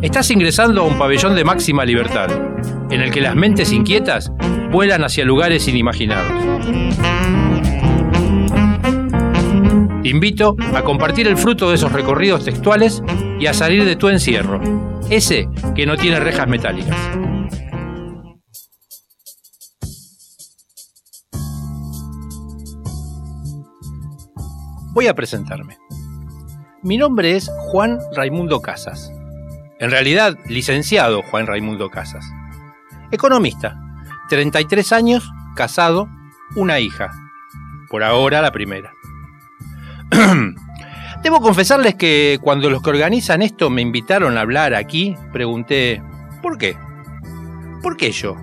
Estás ingresando a un pabellón de máxima libertad, en el que las mentes inquietas vuelan hacia lugares inimaginados. Te invito a compartir el fruto de esos recorridos textuales y a salir de tu encierro, ese que no tiene rejas metálicas. Voy a presentarme. Mi nombre es Juan Raimundo Casas. En realidad, licenciado Juan Raimundo Casas. Economista, 33 años, casado, una hija. Por ahora la primera. Debo confesarles que cuando los que organizan esto me invitaron a hablar aquí, pregunté, ¿por qué? ¿Por qué yo?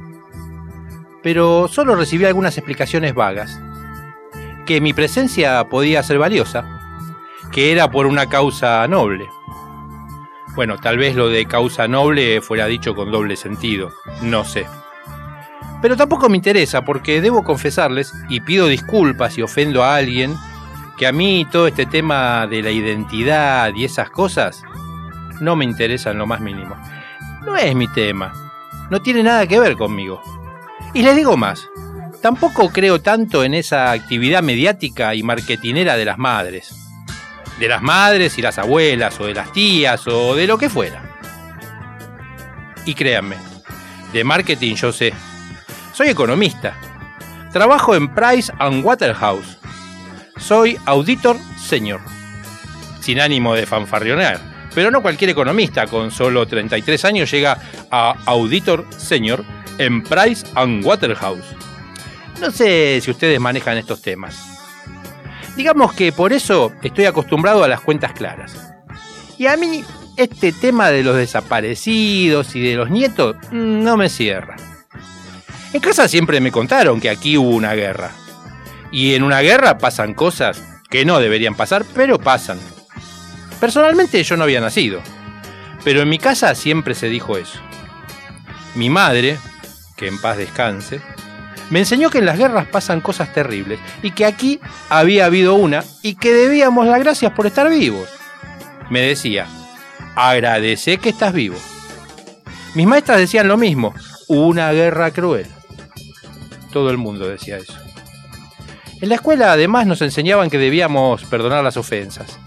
Pero solo recibí algunas explicaciones vagas. Que mi presencia podía ser valiosa, que era por una causa noble. Bueno, tal vez lo de causa noble fuera dicho con doble sentido, no sé. Pero tampoco me interesa porque debo confesarles, y pido disculpas si ofendo a alguien, que a mí todo este tema de la identidad y esas cosas no me interesan lo más mínimo. No es mi tema, no tiene nada que ver conmigo. Y les digo más, tampoco creo tanto en esa actividad mediática y marketinera de las madres de las madres y las abuelas, o de las tías, o de lo que fuera. Y créanme, de marketing yo sé. Soy economista. Trabajo en Price and Waterhouse. Soy auditor senior. Sin ánimo de fanfarrionar. Pero no cualquier economista con solo 33 años llega a auditor senior en Price and Waterhouse. No sé si ustedes manejan estos temas. Digamos que por eso estoy acostumbrado a las cuentas claras. Y a mí este tema de los desaparecidos y de los nietos mm, no me cierra. En casa siempre me contaron que aquí hubo una guerra. Y en una guerra pasan cosas que no deberían pasar, pero pasan. Personalmente yo no había nacido. Pero en mi casa siempre se dijo eso. Mi madre, que en paz descanse, me enseñó que en las guerras pasan cosas terribles y que aquí había habido una y que debíamos las gracias por estar vivos. Me decía, agradece que estás vivo. Mis maestras decían lo mismo, una guerra cruel. Todo el mundo decía eso. En la escuela además nos enseñaban que debíamos perdonar las ofensas.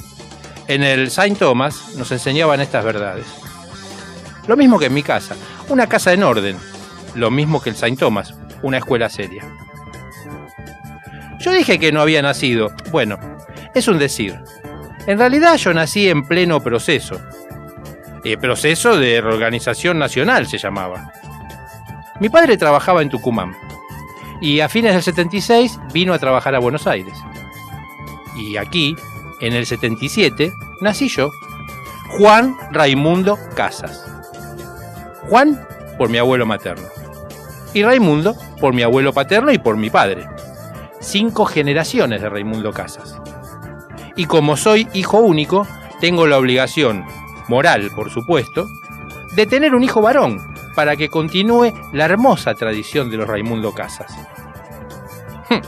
En el Saint Thomas nos enseñaban estas verdades. Lo mismo que en mi casa, una casa en orden. Lo mismo que el Saint Thomas, una escuela seria. Yo dije que no había nacido. Bueno, es un decir. En realidad yo nací en pleno proceso. El eh, proceso de reorganización nacional se llamaba. Mi padre trabajaba en Tucumán y a fines del 76 vino a trabajar a Buenos Aires. Y aquí, en el 77, nací yo, Juan Raimundo Casas. Juan por mi abuelo materno y Raimundo por mi abuelo paterno y por mi padre. Cinco generaciones de Raimundo Casas. Y como soy hijo único, tengo la obligación, moral por supuesto, de tener un hijo varón para que continúe la hermosa tradición de los Raimundo Casas. Hm.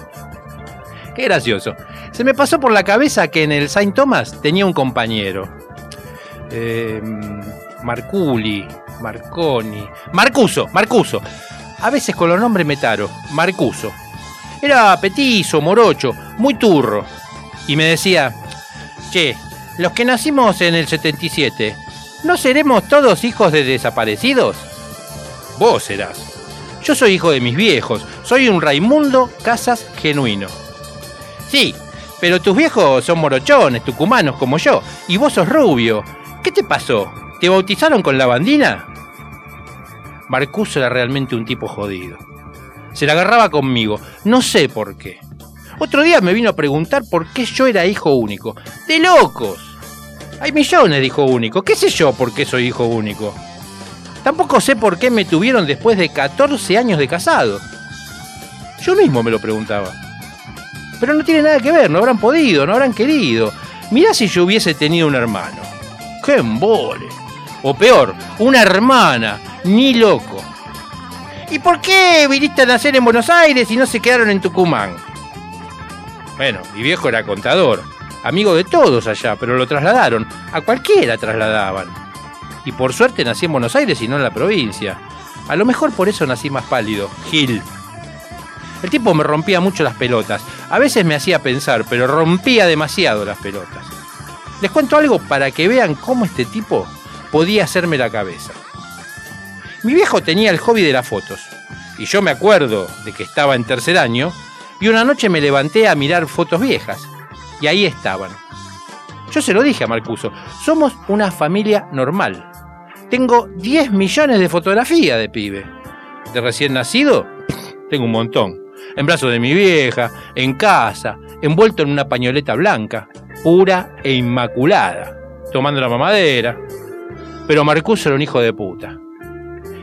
Qué gracioso. Se me pasó por la cabeza que en el Saint Thomas tenía un compañero. Eh, Marculi, Marconi. Marcuso, Marcuso a veces con los nombres metaro, Marcuso. Era petizo, morocho, muy turro. Y me decía, che, los que nacimos en el 77, ¿no seremos todos hijos de desaparecidos? Vos serás. Yo soy hijo de mis viejos, soy un Raimundo Casas genuino. Sí, pero tus viejos son morochones, tucumanos como yo, y vos sos rubio. ¿Qué te pasó? ¿Te bautizaron con la bandina? Marcuso era realmente un tipo jodido. Se la agarraba conmigo, no sé por qué. Otro día me vino a preguntar por qué yo era hijo único. ¡De locos! Hay millones de hijos únicos. ¿Qué sé yo por qué soy hijo único? Tampoco sé por qué me tuvieron después de 14 años de casado. Yo mismo me lo preguntaba. Pero no tiene nada que ver, no habrán podido, no habrán querido. Mirá si yo hubiese tenido un hermano. ¡Qué embole! O peor, una hermana ni loco. ¿Y por qué viniste a nacer en Buenos Aires y no se quedaron en Tucumán? Bueno, mi viejo era contador. amigo de todos allá, pero lo trasladaron. A cualquiera trasladaban. Y por suerte nací en Buenos Aires y no en la provincia. A lo mejor por eso nací más pálido. Gil. El tipo me rompía mucho las pelotas. A veces me hacía pensar, pero rompía demasiado las pelotas. Les cuento algo para que vean cómo este tipo podía hacerme la cabeza. Mi viejo tenía el hobby de las fotos. Y yo me acuerdo de que estaba en tercer año y una noche me levanté a mirar fotos viejas. Y ahí estaban. Yo se lo dije a Marcuso, somos una familia normal. Tengo 10 millones de fotografías de pibe. De recién nacido, tengo un montón. En brazos de mi vieja, en casa, envuelto en una pañoleta blanca, pura e inmaculada, tomando la mamadera. Pero Marcuso era un hijo de puta.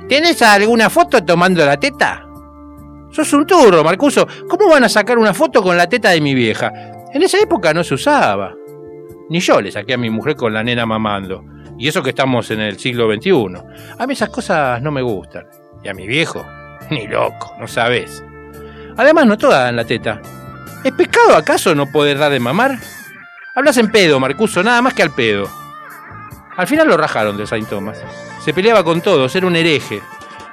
¿Tienes alguna foto tomando la teta? Sos un turro, Marcuso. ¿Cómo van a sacar una foto con la teta de mi vieja? En esa época no se usaba. Ni yo le saqué a mi mujer con la nena mamando. Y eso que estamos en el siglo XXI. A mí esas cosas no me gustan. Y a mi viejo, ni loco, no sabes. Además, no todas dan la teta. ¿Es pecado acaso no poder dar de mamar? Hablas en pedo, Marcuso, nada más que al pedo. Al final lo rajaron de Saint Thomas. Se peleaba con todos, era un hereje.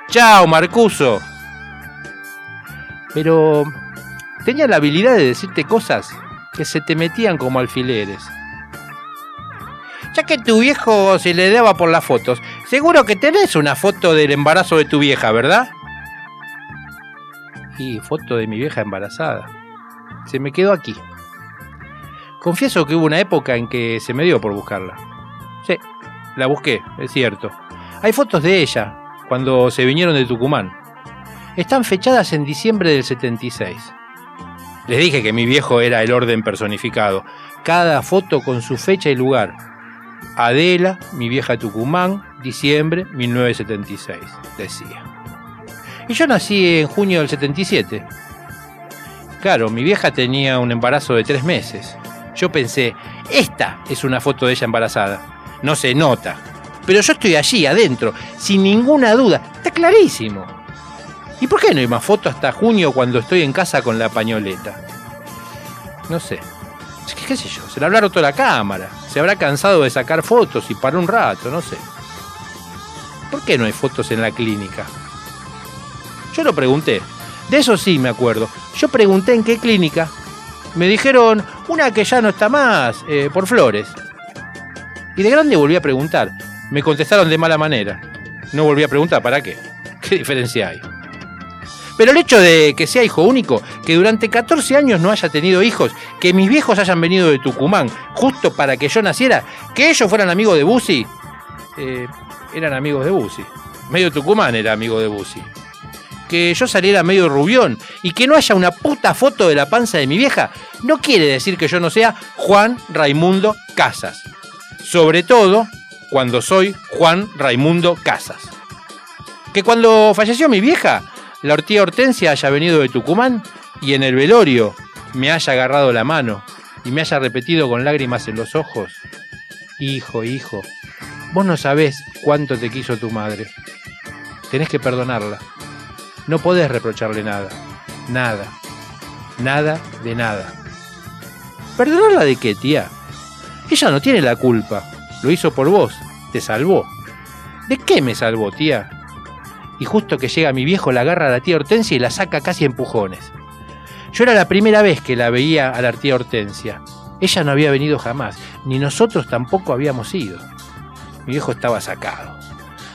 ¡Chao, Marcuso! Pero tenía la habilidad de decirte cosas que se te metían como alfileres. Ya que tu viejo se le daba por las fotos, seguro que tenés una foto del embarazo de tu vieja, ¿verdad? Y foto de mi vieja embarazada. Se me quedó aquí. Confieso que hubo una época en que se me dio por buscarla. Sí, la busqué, es cierto. Hay fotos de ella, cuando se vinieron de Tucumán. Están fechadas en diciembre del 76. Les dije que mi viejo era el orden personificado. Cada foto con su fecha y lugar. Adela, mi vieja Tucumán, diciembre 1976, decía. Y yo nací en junio del 77. Claro, mi vieja tenía un embarazo de tres meses. Yo pensé, esta es una foto de ella embarazada. No se nota, pero yo estoy allí, adentro, sin ninguna duda. Está clarísimo. ¿Y por qué no hay más fotos hasta junio cuando estoy en casa con la pañoleta? No sé. ¿Qué sé yo? Se le habrá roto la cámara. Se habrá cansado de sacar fotos y para un rato, no sé. ¿Por qué no hay fotos en la clínica? Yo lo pregunté. De eso sí me acuerdo. Yo pregunté en qué clínica. Me dijeron una que ya no está más, eh, por Flores. Y de grande volví a preguntar. Me contestaron de mala manera. No volví a preguntar, ¿para qué? ¿Qué diferencia hay? Pero el hecho de que sea hijo único, que durante 14 años no haya tenido hijos, que mis viejos hayan venido de Tucumán justo para que yo naciera, que ellos fueran amigos de Busi, eh, eran amigos de Busi. Medio Tucumán era amigo de Busi. Que yo saliera medio rubión y que no haya una puta foto de la panza de mi vieja, no quiere decir que yo no sea Juan Raimundo Casas. Sobre todo cuando soy Juan Raimundo Casas. Que cuando falleció mi vieja, la ortía Hortensia haya venido de Tucumán y en el velorio me haya agarrado la mano y me haya repetido con lágrimas en los ojos, hijo, hijo, vos no sabés cuánto te quiso tu madre. Tenés que perdonarla. No podés reprocharle nada. Nada. Nada de nada. ¿Perdonarla de qué, tía? Ella no tiene la culpa. Lo hizo por vos, te salvó. ¿De qué me salvó, tía? Y justo que llega mi viejo la agarra a la tía Hortensia y la saca casi a empujones. Yo era la primera vez que la veía a la tía Hortensia. Ella no había venido jamás, ni nosotros tampoco habíamos ido. Mi viejo estaba sacado.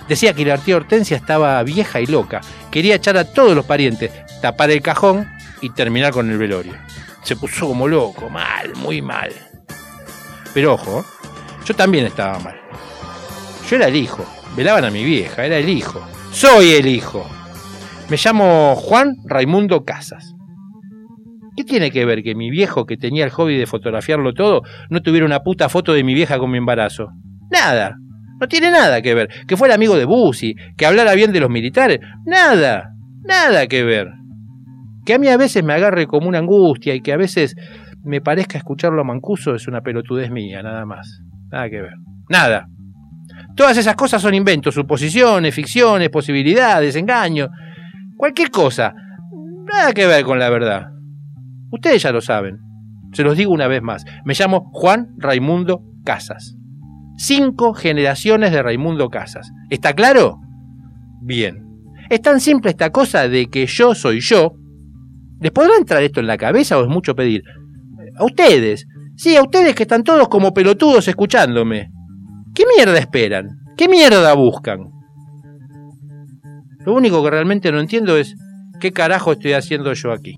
Decía que la tía Hortensia estaba vieja y loca. Quería echar a todos los parientes, tapar el cajón y terminar con el velorio. Se puso como loco, mal, muy mal. Pero ojo, yo también estaba mal. Yo era el hijo. Velaban a mi vieja, era el hijo. Soy el hijo. Me llamo Juan Raimundo Casas. ¿Qué tiene que ver que mi viejo, que tenía el hobby de fotografiarlo todo, no tuviera una puta foto de mi vieja con mi embarazo? Nada. No tiene nada que ver. Que fuera amigo de Bussi, que hablara bien de los militares. Nada. Nada que ver. Que a mí a veces me agarre como una angustia y que a veces me parezca escucharlo a Mancuso es una pelotudez mía, nada más. Nada que ver. Nada. Todas esas cosas son inventos, suposiciones, ficciones, posibilidades, engaños. Cualquier cosa. Nada que ver con la verdad. Ustedes ya lo saben. Se los digo una vez más. Me llamo Juan Raimundo Casas. Cinco generaciones de Raimundo Casas. ¿Está claro? Bien. Es tan simple esta cosa de que yo soy yo. ¿Les podrá entrar esto en la cabeza o es mucho pedir? A ustedes. Sí, a ustedes que están todos como pelotudos escuchándome. ¿Qué mierda esperan? ¿Qué mierda buscan? Lo único que realmente no entiendo es qué carajo estoy haciendo yo aquí.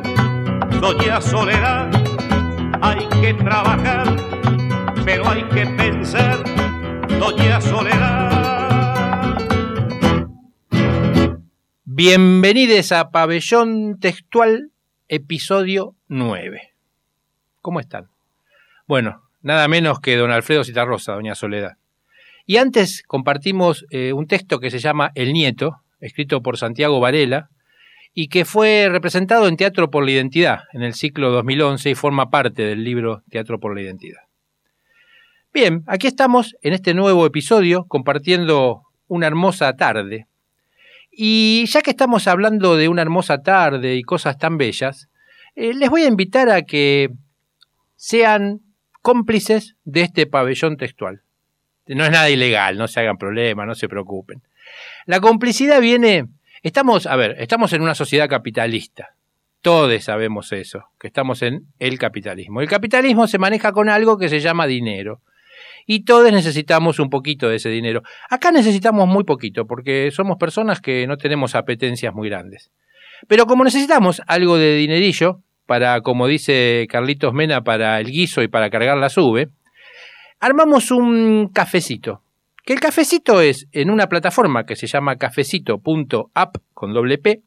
Doña Soledad, hay que trabajar, pero hay que pensar, Doña Soledad. Bienvenidos a Pabellón Textual, episodio 9. ¿Cómo están? Bueno, nada menos que don Alfredo Citarrosa, doña Soledad. Y antes compartimos eh, un texto que se llama El Nieto, escrito por Santiago Varela, y que fue representado en Teatro por la Identidad en el ciclo 2011 y forma parte del libro Teatro por la Identidad. Bien, aquí estamos en este nuevo episodio compartiendo una hermosa tarde. Y ya que estamos hablando de una hermosa tarde y cosas tan bellas, eh, les voy a invitar a que sean cómplices de este pabellón textual. No es nada ilegal, no se hagan problemas, no se preocupen. La complicidad viene, estamos, a ver, estamos en una sociedad capitalista. Todos sabemos eso, que estamos en el capitalismo. El capitalismo se maneja con algo que se llama dinero. Y todos necesitamos un poquito de ese dinero. Acá necesitamos muy poquito, porque somos personas que no tenemos apetencias muy grandes. Pero como necesitamos algo de dinerillo, para, como dice Carlitos Mena, para el guiso y para cargar la sube, armamos un cafecito. Que el cafecito es en una plataforma que se llama cafecito.app con doble P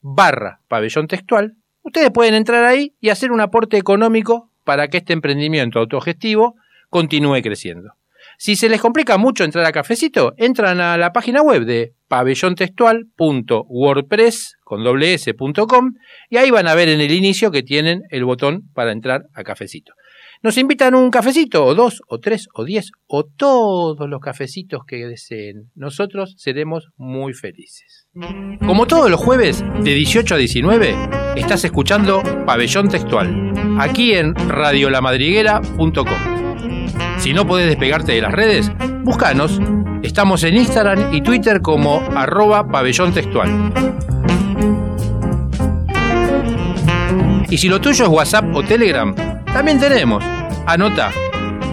barra pabellón textual. Ustedes pueden entrar ahí y hacer un aporte económico para que este emprendimiento autogestivo continúe creciendo. Si se les complica mucho entrar a cafecito, entran a la página web de pabellontextual.wordpress.com y ahí van a ver en el inicio que tienen el botón para entrar a cafecito. Nos invitan un cafecito, o dos, o tres, o diez, o todos los cafecitos que deseen. Nosotros seremos muy felices. Como todos los jueves, de 18 a 19, estás escuchando Pabellón Textual, aquí en radiolamadriguera.com. Si no podés despegarte de las redes, búscanos. Estamos en Instagram y Twitter como arroba pabellón textual. Y si lo tuyo es WhatsApp o Telegram, también tenemos. Anota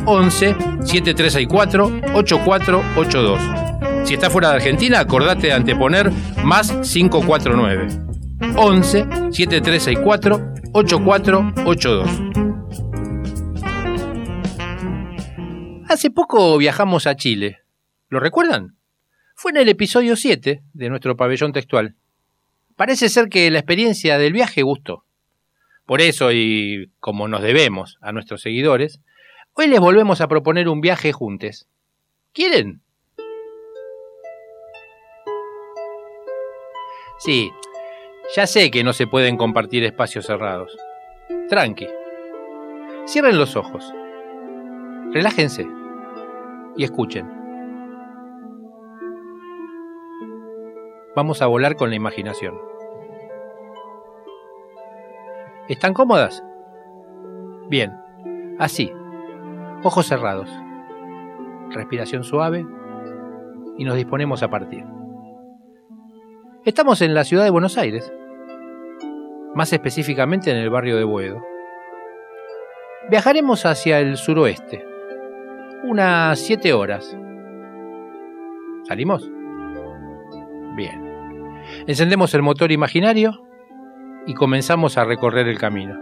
11 7364 8482. Si estás fuera de Argentina, acordate de anteponer más 549. 11 7364 8482. Hace poco viajamos a Chile. ¿Lo recuerdan? Fue en el episodio 7 de nuestro pabellón textual. Parece ser que la experiencia del viaje gustó. Por eso, y como nos debemos a nuestros seguidores, hoy les volvemos a proponer un viaje juntos. ¿Quieren? Sí, ya sé que no se pueden compartir espacios cerrados. Tranqui. Cierren los ojos. Relájense y escuchen. Vamos a volar con la imaginación. ¿Están cómodas? Bien, así, ojos cerrados, respiración suave y nos disponemos a partir. Estamos en la ciudad de Buenos Aires, más específicamente en el barrio de Boedo. Viajaremos hacia el suroeste, unas siete horas. ¿Salimos? Bien. Encendemos el motor imaginario y comenzamos a recorrer el camino.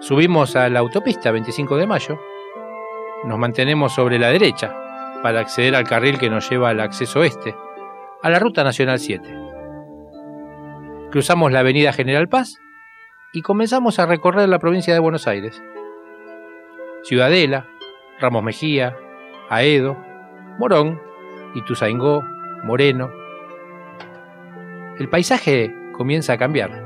Subimos a la autopista 25 de mayo, nos mantenemos sobre la derecha para acceder al carril que nos lleva al acceso este, a la Ruta Nacional 7. Cruzamos la Avenida General Paz y comenzamos a recorrer la provincia de Buenos Aires. Ciudadela, Ramos Mejía, Aedo, Morón, Ituzaingó, Moreno. El paisaje comienza a cambiar.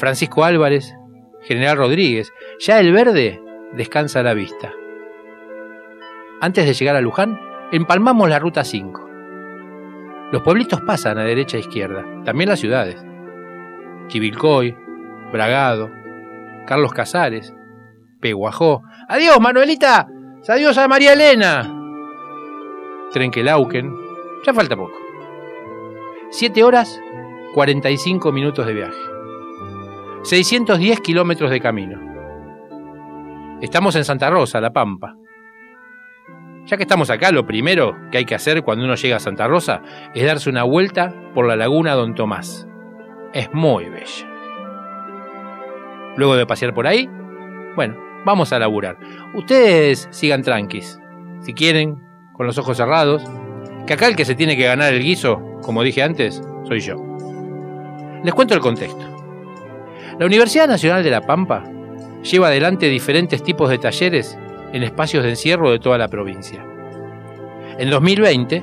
Francisco Álvarez, General Rodríguez, ya el verde descansa a la vista. Antes de llegar a Luján, empalmamos la ruta 5. Los pueblitos pasan a derecha e izquierda, también las ciudades. Chivilcoy, Bragado, Carlos Casares, Peguajó. ¡Adiós, Manuelita! ¡Adiós a María Elena! Trenquelauquen. Ya falta poco. Siete horas, 45 minutos de viaje. 610 kilómetros de camino. Estamos en Santa Rosa, La Pampa. Ya que estamos acá, lo primero que hay que hacer cuando uno llega a Santa Rosa es darse una vuelta por la laguna Don Tomás. Es muy bella. Luego de pasear por ahí, bueno, vamos a laburar. Ustedes sigan tranquis, si quieren, con los ojos cerrados, que acá el que se tiene que ganar el guiso, como dije antes, soy yo. Les cuento el contexto. La Universidad Nacional de La Pampa lleva adelante diferentes tipos de talleres en espacios de encierro de toda la provincia. En 2020,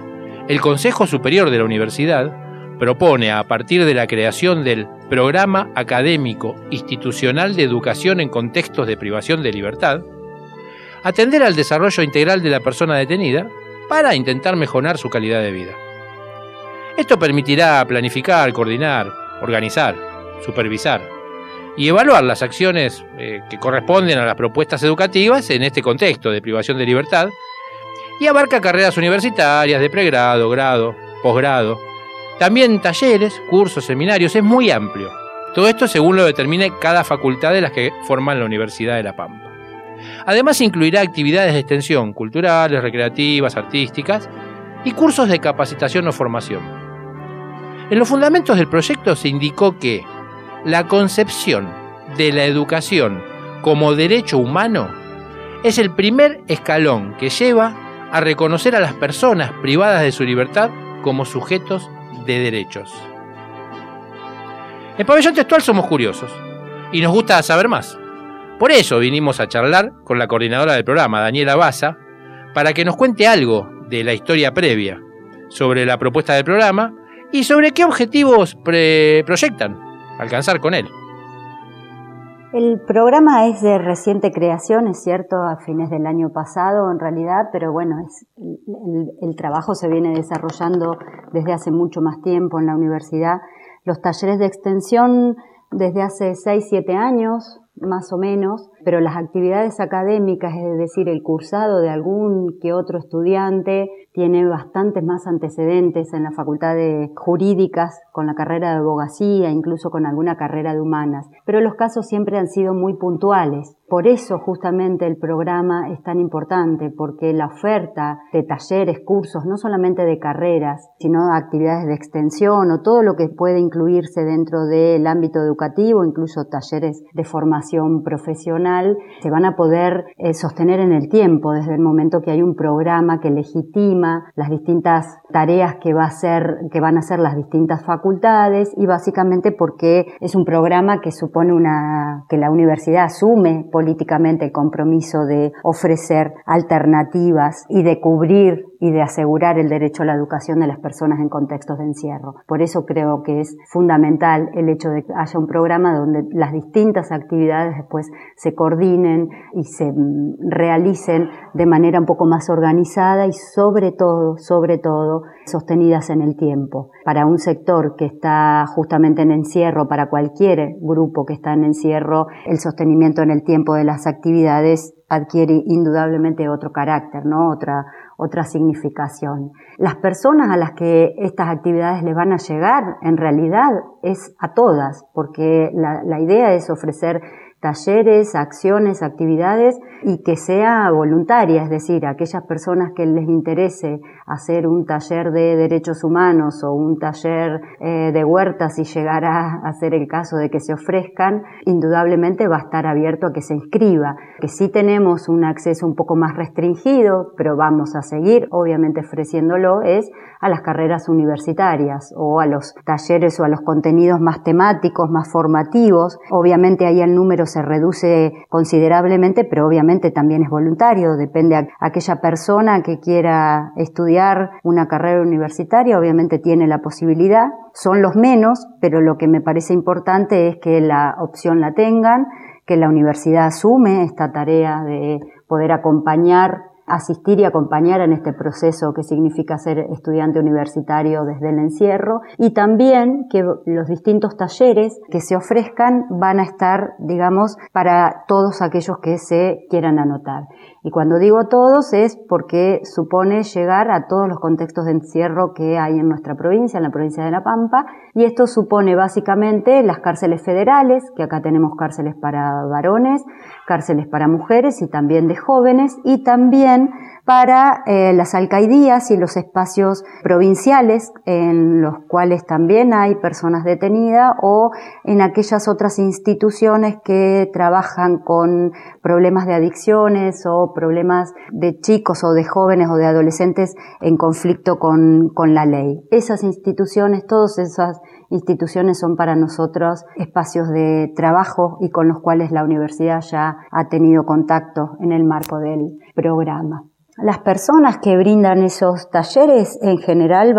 el Consejo Superior de la Universidad propone, a partir de la creación del Programa Académico Institucional de Educación en Contextos de Privación de Libertad, atender al desarrollo integral de la persona detenida para intentar mejorar su calidad de vida. Esto permitirá planificar, coordinar, organizar, supervisar, y evaluar las acciones eh, que corresponden a las propuestas educativas en este contexto de privación de libertad y abarca carreras universitarias de pregrado, grado, posgrado, también talleres, cursos, seminarios, es muy amplio. Todo esto según lo determine cada facultad de las que forman la Universidad de La Pampa. Además incluirá actividades de extensión culturales, recreativas, artísticas y cursos de capacitación o formación. En los fundamentos del proyecto se indicó que la concepción de la educación como derecho humano es el primer escalón que lleva a reconocer a las personas privadas de su libertad como sujetos de derechos. En Pabellón Textual somos curiosos y nos gusta saber más. Por eso vinimos a charlar con la coordinadora del programa, Daniela Baza, para que nos cuente algo de la historia previa, sobre la propuesta del programa y sobre qué objetivos proyectan alcanzar con él. El programa es de reciente creación, es cierto, a fines del año pasado en realidad, pero bueno, es, el, el, trabajo se viene desarrollando desde hace mucho más tiempo en la universidad. Los talleres de extensión desde hace 6, 7 años, más o menos, pero las actividades académicas, es decir, el cursado de algún que otro estudiante, tiene bastantes más antecedentes en la Facultad de Jurídicas, con la carrera de abogacía, incluso con alguna carrera de humanas. Pero los casos siempre han sido muy puntuales. Por eso justamente el programa es tan importante, porque la oferta de talleres, cursos, no solamente de carreras, sino actividades de extensión o todo lo que puede incluirse dentro del ámbito educativo, incluso talleres de formación profesional, se van a poder eh, sostener en el tiempo, desde el momento que hay un programa que legitima las distintas tareas que, va a ser, que van a hacer las distintas facultades y básicamente porque es un programa que supone una, que la universidad asume políticamente el compromiso de ofrecer alternativas y de cubrir y de asegurar el derecho a la educación de las personas en contextos de encierro. Por eso creo que es fundamental el hecho de que haya un programa donde las distintas actividades después se coordinen y se mm, realicen de manera un poco más organizada y sobre todo, sobre todo, sostenidas en el tiempo. Para un sector que está justamente en encierro, para cualquier grupo que está en encierro, el sostenimiento en el tiempo de las actividades adquiere indudablemente otro carácter, ¿no? Otra, otra significación. Las personas a las que estas actividades les van a llegar, en realidad, es a todas, porque la, la idea es ofrecer talleres, acciones, actividades y que sea voluntaria, es decir, aquellas personas que les interese hacer un taller de derechos humanos o un taller eh, de huertas si llegara a ser el caso de que se ofrezcan, indudablemente va a estar abierto a que se inscriba, que sí tenemos un acceso un poco más restringido, pero vamos a seguir obviamente ofreciéndolo, es a las carreras universitarias o a los talleres o a los contenidos más temáticos, más formativos. Obviamente ahí el número se reduce considerablemente, pero obviamente también es voluntario, depende a aquella persona que quiera estudiar una carrera universitaria, obviamente tiene la posibilidad, son los menos, pero lo que me parece importante es que la opción la tengan, que la universidad asume esta tarea de poder acompañar asistir y acompañar en este proceso que significa ser estudiante universitario desde el encierro y también que los distintos talleres que se ofrezcan van a estar, digamos, para todos aquellos que se quieran anotar. Y cuando digo todos es porque supone llegar a todos los contextos de encierro que hay en nuestra provincia, en la provincia de La Pampa, y esto supone básicamente las cárceles federales, que acá tenemos cárceles para varones, cárceles para mujeres y también de jóvenes, y también para eh, las alcaidías y los espacios provinciales en los cuales también hay personas detenidas o en aquellas otras instituciones que trabajan con problemas de adicciones o problemas de chicos o de jóvenes o de adolescentes en conflicto con, con la ley. Esas instituciones, todas esas instituciones son para nosotros espacios de trabajo y con los cuales la universidad ya ha tenido contacto en el marco del programa. Las personas que brindan esos talleres en general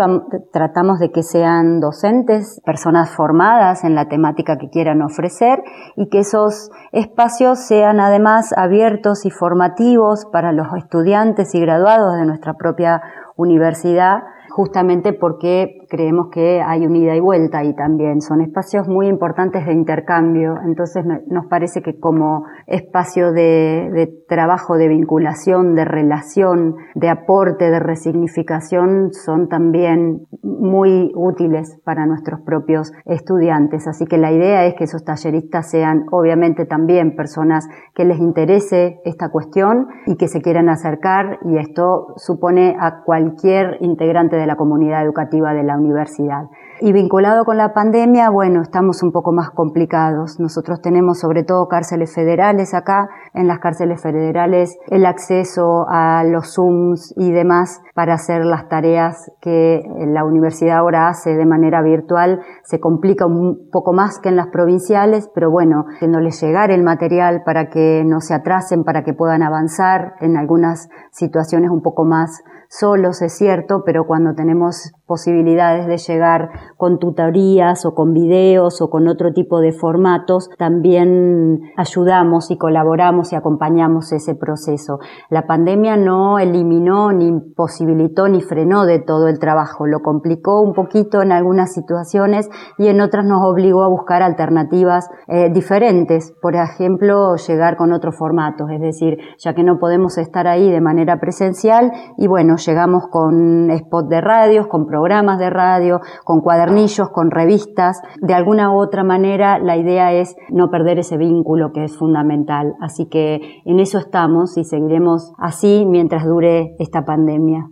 tratamos de que sean docentes, personas formadas en la temática que quieran ofrecer y que esos espacios sean además abiertos y formativos para los estudiantes y graduados de nuestra propia universidad justamente porque creemos que hay un ida y vuelta y también son espacios muy importantes de intercambio. Entonces nos parece que como espacio de, de, trabajo, de vinculación, de relación, de aporte, de resignificación, son también muy útiles para nuestros propios estudiantes. Así que la idea es que esos talleristas sean obviamente también personas que les interese esta cuestión y que se quieran acercar y esto supone a cualquier integrante de la comunidad educativa de la universidad. Y vinculado con la pandemia, bueno, estamos un poco más complicados. Nosotros tenemos sobre todo cárceles federales acá. En las cárceles federales el acceso a los Zooms y demás para hacer las tareas que la universidad ahora hace de manera virtual se complica un poco más que en las provinciales, pero bueno, haciéndoles llegar el material para que no se atrasen, para que puedan avanzar en algunas situaciones un poco más solos, es cierto, pero cuando tenemos posibilidades de llegar con tutorías o con videos o con otro tipo de formatos, también ayudamos y colaboramos y acompañamos ese proceso. La pandemia no eliminó ni posibilitó ni frenó de todo el trabajo, lo complicó un poquito en algunas situaciones y en otras nos obligó a buscar alternativas eh, diferentes, por ejemplo, llegar con otros formatos, es decir, ya que no podemos estar ahí de manera presencial y bueno, llegamos con spot de radios, con programas de radio, con cuadernillos, con revistas. De alguna u otra manera, la idea es no perder ese vínculo que es fundamental. Así que en eso estamos y seguiremos así mientras dure esta pandemia.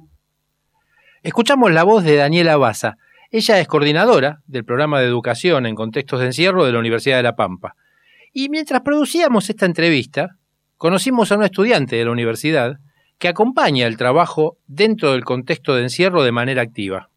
Escuchamos la voz de Daniela Baza. Ella es coordinadora del programa de educación en contextos de encierro de la Universidad de La Pampa. Y mientras producíamos esta entrevista, conocimos a una estudiante de la universidad que acompaña el trabajo dentro del contexto de encierro de manera activa.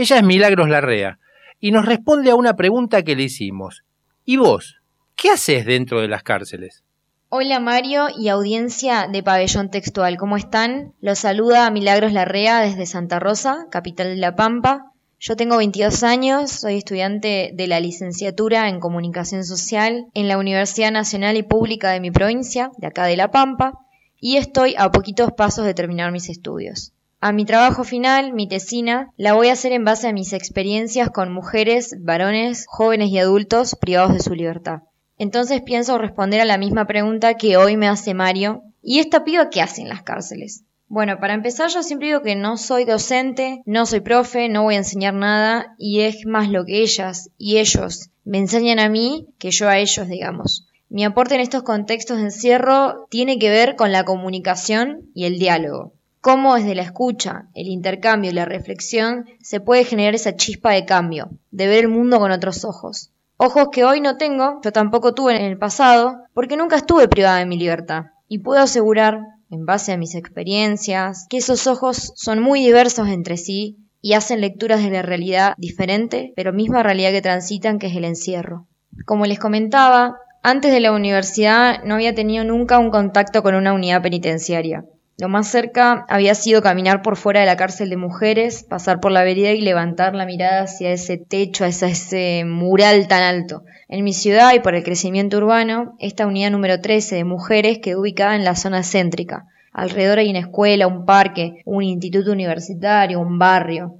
Ella es Milagros Larrea y nos responde a una pregunta que le hicimos. ¿Y vos? ¿Qué haces dentro de las cárceles? Hola Mario y audiencia de Pabellón Textual, ¿cómo están? Los saluda Milagros Larrea desde Santa Rosa, capital de La Pampa. Yo tengo 22 años, soy estudiante de la licenciatura en Comunicación Social en la Universidad Nacional y Pública de mi provincia, de acá de La Pampa y estoy a poquitos pasos de terminar mis estudios. A mi trabajo final, mi tesina, la voy a hacer en base a mis experiencias con mujeres, varones, jóvenes y adultos privados de su libertad. Entonces pienso responder a la misma pregunta que hoy me hace Mario. ¿Y esta piba qué hace en las cárceles? Bueno, para empezar yo siempre digo que no soy docente, no soy profe, no voy a enseñar nada y es más lo que ellas y ellos me enseñan a mí que yo a ellos, digamos. Mi aporte en estos contextos de encierro tiene que ver con la comunicación y el diálogo. Cómo desde la escucha, el intercambio y la reflexión se puede generar esa chispa de cambio, de ver el mundo con otros ojos. Ojos que hoy no tengo, yo tampoco tuve en el pasado, porque nunca estuve privada de mi libertad. Y puedo asegurar, en base a mis experiencias, que esos ojos son muy diversos entre sí y hacen lecturas de la realidad diferente, pero misma realidad que transitan, que es el encierro. Como les comentaba, antes de la universidad no había tenido nunca un contacto con una unidad penitenciaria. Lo más cerca había sido caminar por fuera de la cárcel de mujeres, pasar por la vereda y levantar la mirada hacia ese techo, hacia ese mural tan alto. En mi ciudad y por el crecimiento urbano, esta unidad número 13 de mujeres quedó ubicada en la zona céntrica. Alrededor hay una escuela, un parque, un instituto universitario, un barrio.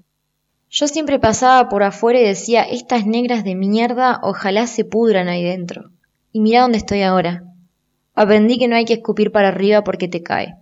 Yo siempre pasaba por afuera y decía, estas negras de mierda ojalá se pudran ahí dentro. Y mira dónde estoy ahora. Aprendí que no hay que escupir para arriba porque te cae.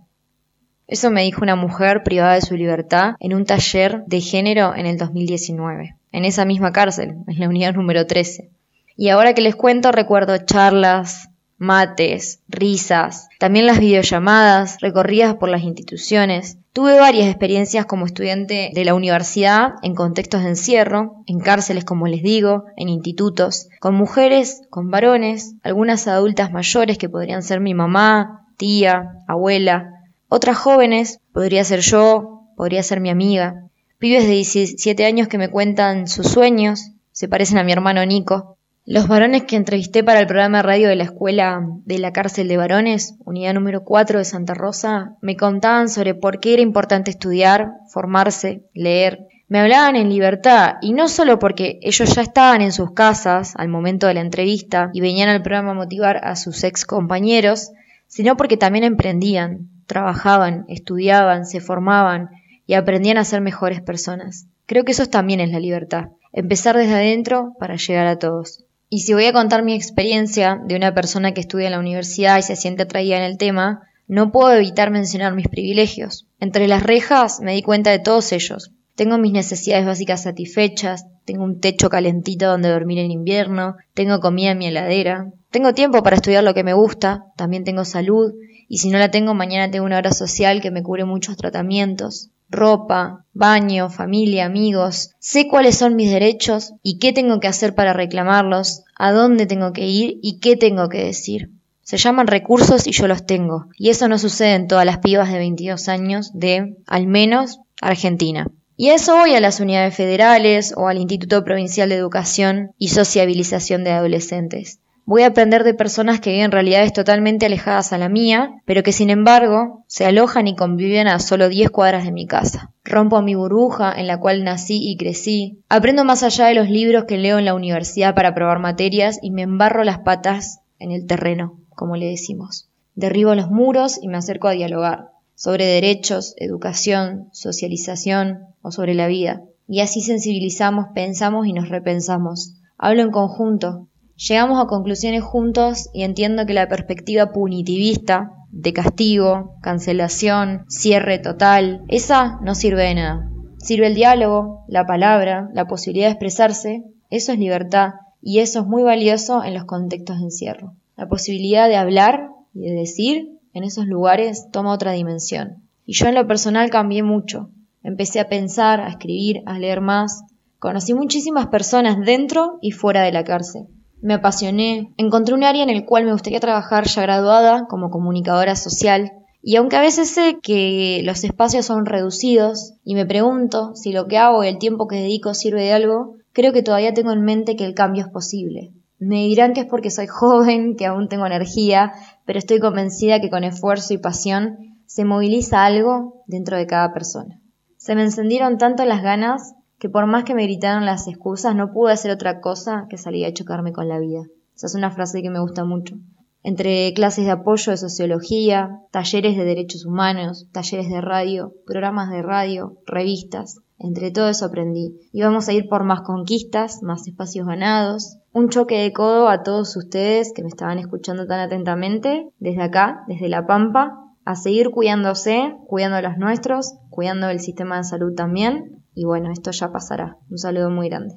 Eso me dijo una mujer privada de su libertad en un taller de género en el 2019, en esa misma cárcel, en la unidad número 13. Y ahora que les cuento recuerdo charlas, mates, risas, también las videollamadas, recorridas por las instituciones. Tuve varias experiencias como estudiante de la universidad en contextos de encierro, en cárceles como les digo, en institutos, con mujeres, con varones, algunas adultas mayores que podrían ser mi mamá, tía, abuela, otras jóvenes, podría ser yo, podría ser mi amiga, pibes de 17 años que me cuentan sus sueños, se parecen a mi hermano Nico, los varones que entrevisté para el programa de radio de la escuela de la cárcel de varones, unidad número 4 de Santa Rosa, me contaban sobre por qué era importante estudiar, formarse, leer. Me hablaban en libertad y no solo porque ellos ya estaban en sus casas al momento de la entrevista y venían al programa a motivar a sus ex compañeros, sino porque también emprendían, trabajaban, estudiaban, se formaban y aprendían a ser mejores personas. Creo que eso también es la libertad, empezar desde adentro para llegar a todos. Y si voy a contar mi experiencia de una persona que estudia en la universidad y se siente atraída en el tema, no puedo evitar mencionar mis privilegios. Entre las rejas me di cuenta de todos ellos. Tengo mis necesidades básicas satisfechas, tengo un techo calentito donde dormir en invierno, tengo comida en mi heladera, tengo tiempo para estudiar lo que me gusta, también tengo salud, y si no la tengo mañana tengo una hora social que me cubre muchos tratamientos. ropa, baño, familia, amigos. Sé cuáles son mis derechos y qué tengo que hacer para reclamarlos, a dónde tengo que ir y qué tengo que decir. Se llaman recursos y yo los tengo. Y eso no sucede en todas las pibas de 22 años de, al menos, Argentina. Y eso voy a las unidades federales o al Instituto Provincial de Educación y Sociabilización de Adolescentes. Voy a aprender de personas que viven realidades totalmente alejadas a la mía, pero que sin embargo se alojan y conviven a solo 10 cuadras de mi casa. Rompo mi burbuja en la cual nací y crecí. Aprendo más allá de los libros que leo en la universidad para probar materias y me embarro las patas en el terreno, como le decimos. Derribo los muros y me acerco a dialogar sobre derechos, educación, socialización o sobre la vida. Y así sensibilizamos, pensamos y nos repensamos. Hablo en conjunto, Llegamos a conclusiones juntos y entiendo que la perspectiva punitivista, de castigo, cancelación, cierre total, esa no sirve de nada. Sirve el diálogo, la palabra, la posibilidad de expresarse, eso es libertad y eso es muy valioso en los contextos de encierro. La posibilidad de hablar y de decir en esos lugares toma otra dimensión. Y yo en lo personal cambié mucho. Empecé a pensar, a escribir, a leer más. Conocí muchísimas personas dentro y fuera de la cárcel. Me apasioné, encontré un área en el cual me gustaría trabajar ya graduada como comunicadora social y aunque a veces sé que los espacios son reducidos y me pregunto si lo que hago y el tiempo que dedico sirve de algo, creo que todavía tengo en mente que el cambio es posible. Me dirán que es porque soy joven, que aún tengo energía, pero estoy convencida que con esfuerzo y pasión se moviliza algo dentro de cada persona. Se me encendieron tanto las ganas que por más que me gritaron las excusas, no pude hacer otra cosa que salir a chocarme con la vida. Esa es una frase que me gusta mucho. Entre clases de apoyo de sociología, talleres de derechos humanos, talleres de radio, programas de radio, revistas, entre todo eso aprendí. Y a ir por más conquistas, más espacios ganados, un choque de codo a todos ustedes que me estaban escuchando tan atentamente, desde acá, desde La Pampa, a seguir cuidándose, cuidando a los nuestros, cuidando del sistema de salud también, y bueno, esto ya pasará. Un saludo muy grande.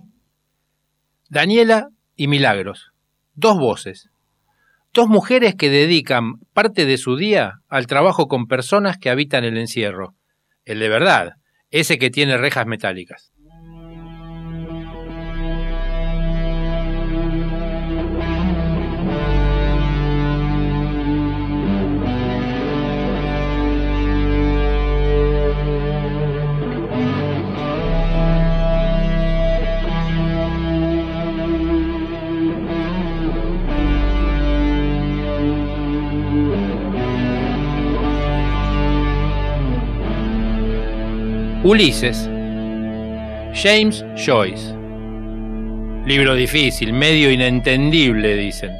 Daniela y Milagros. Dos voces. Dos mujeres que dedican parte de su día al trabajo con personas que habitan el encierro. El de verdad, ese que tiene rejas metálicas. Ulises. James Joyce. Libro difícil, medio inentendible, dicen.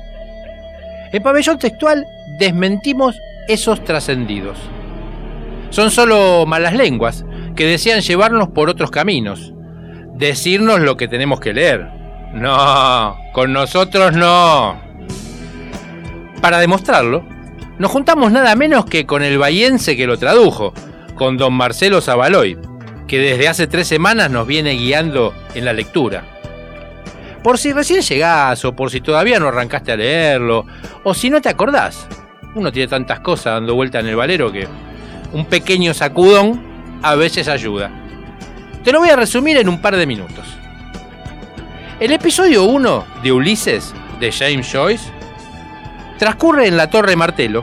En pabellón textual desmentimos esos trascendidos. Son solo malas lenguas que desean llevarnos por otros caminos, decirnos lo que tenemos que leer. No, con nosotros no. Para demostrarlo, nos juntamos nada menos que con el bahiense que lo tradujo, con don Marcelo Zavaloy que desde hace tres semanas nos viene guiando en la lectura. Por si recién llegás o por si todavía no arrancaste a leerlo, o si no te acordás. Uno tiene tantas cosas dando vuelta en el valero que un pequeño sacudón a veces ayuda. Te lo voy a resumir en un par de minutos. El episodio 1 de Ulises de James Joyce transcurre en la Torre Martelo,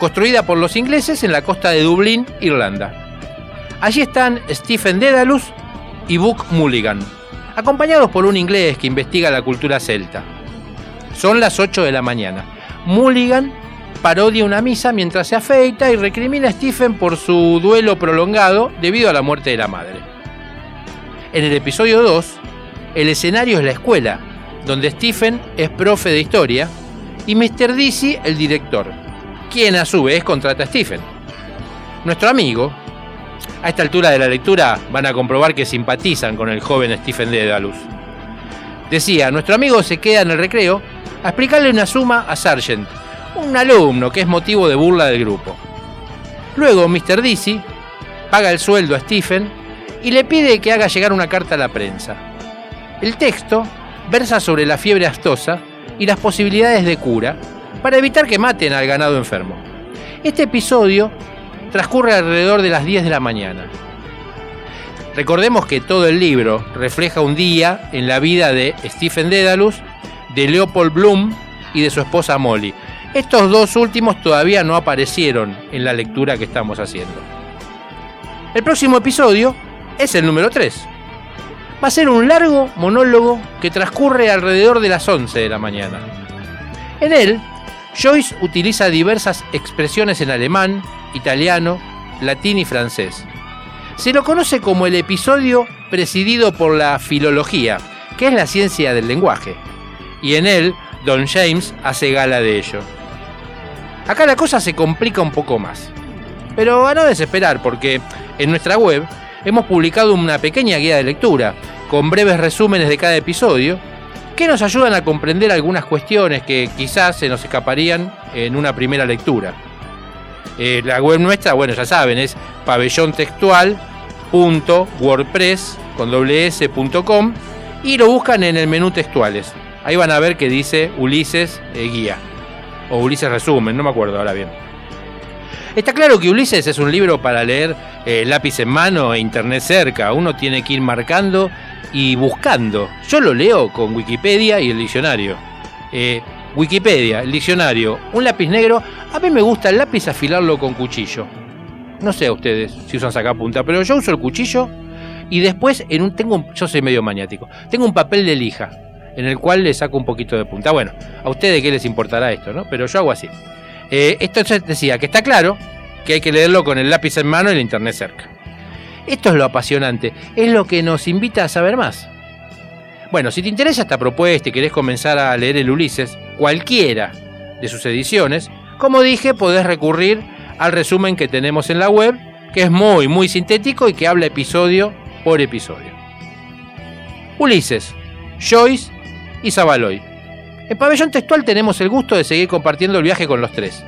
construida por los ingleses en la costa de Dublín, Irlanda. Allí están Stephen Dedalus y Buck Mulligan, acompañados por un inglés que investiga la cultura celta. Son las 8 de la mañana. Mulligan parodia una misa mientras se afeita y recrimina a Stephen por su duelo prolongado debido a la muerte de la madre. En el episodio 2, el escenario es la escuela, donde Stephen es profe de historia y Mr. Dizzy el director, quien a su vez contrata a Stephen. Nuestro amigo, a esta altura de la lectura van a comprobar que simpatizan con el joven Stephen Dedalus. Decía, nuestro amigo se queda en el recreo a explicarle una suma a Sargent, un alumno que es motivo de burla del grupo. Luego Mr. Dizzy paga el sueldo a Stephen y le pide que haga llegar una carta a la prensa. El texto versa sobre la fiebre astosa y las posibilidades de cura para evitar que maten al ganado enfermo. Este episodio transcurre alrededor de las 10 de la mañana. Recordemos que todo el libro refleja un día en la vida de Stephen Dedalus, de Leopold Bloom y de su esposa Molly. Estos dos últimos todavía no aparecieron en la lectura que estamos haciendo. El próximo episodio es el número 3. Va a ser un largo monólogo que transcurre alrededor de las 11 de la mañana. En él, Joyce utiliza diversas expresiones en alemán, italiano, latín y francés. Se lo conoce como el episodio presidido por la filología, que es la ciencia del lenguaje, y en él Don James hace gala de ello. Acá la cosa se complica un poco más, pero a no desesperar porque en nuestra web hemos publicado una pequeña guía de lectura con breves resúmenes de cada episodio que nos ayudan a comprender algunas cuestiones que quizás se nos escaparían en una primera lectura. Eh, la web nuestra, bueno, ya saben, es pabellontextual.wordpress.com y lo buscan en el menú textuales. Ahí van a ver que dice Ulises eh, Guía o Ulises Resumen, no me acuerdo ahora bien. Está claro que Ulises es un libro para leer eh, lápiz en mano e internet cerca. Uno tiene que ir marcando y buscando. Yo lo leo con Wikipedia y el diccionario. Wikipedia, el diccionario, un lápiz negro. A mí me gusta el lápiz afilarlo con cuchillo. No sé a ustedes si usan sacapunta, pero yo uso el cuchillo y después en un tengo yo soy medio maniático. Tengo un papel de lija en el cual le saco un poquito de punta. Bueno, a ustedes qué les importará esto, ¿no? Pero yo hago así. Eh, esto decía que está claro que hay que leerlo con el lápiz en mano y el internet cerca. Esto es lo apasionante, es lo que nos invita a saber más. Bueno, si te interesa esta propuesta y querés comenzar a leer el Ulises, cualquiera de sus ediciones, como dije, podés recurrir al resumen que tenemos en la web, que es muy, muy sintético y que habla episodio por episodio. Ulises, Joyce y Zabaloy. En Pabellón Textual tenemos el gusto de seguir compartiendo el viaje con los tres.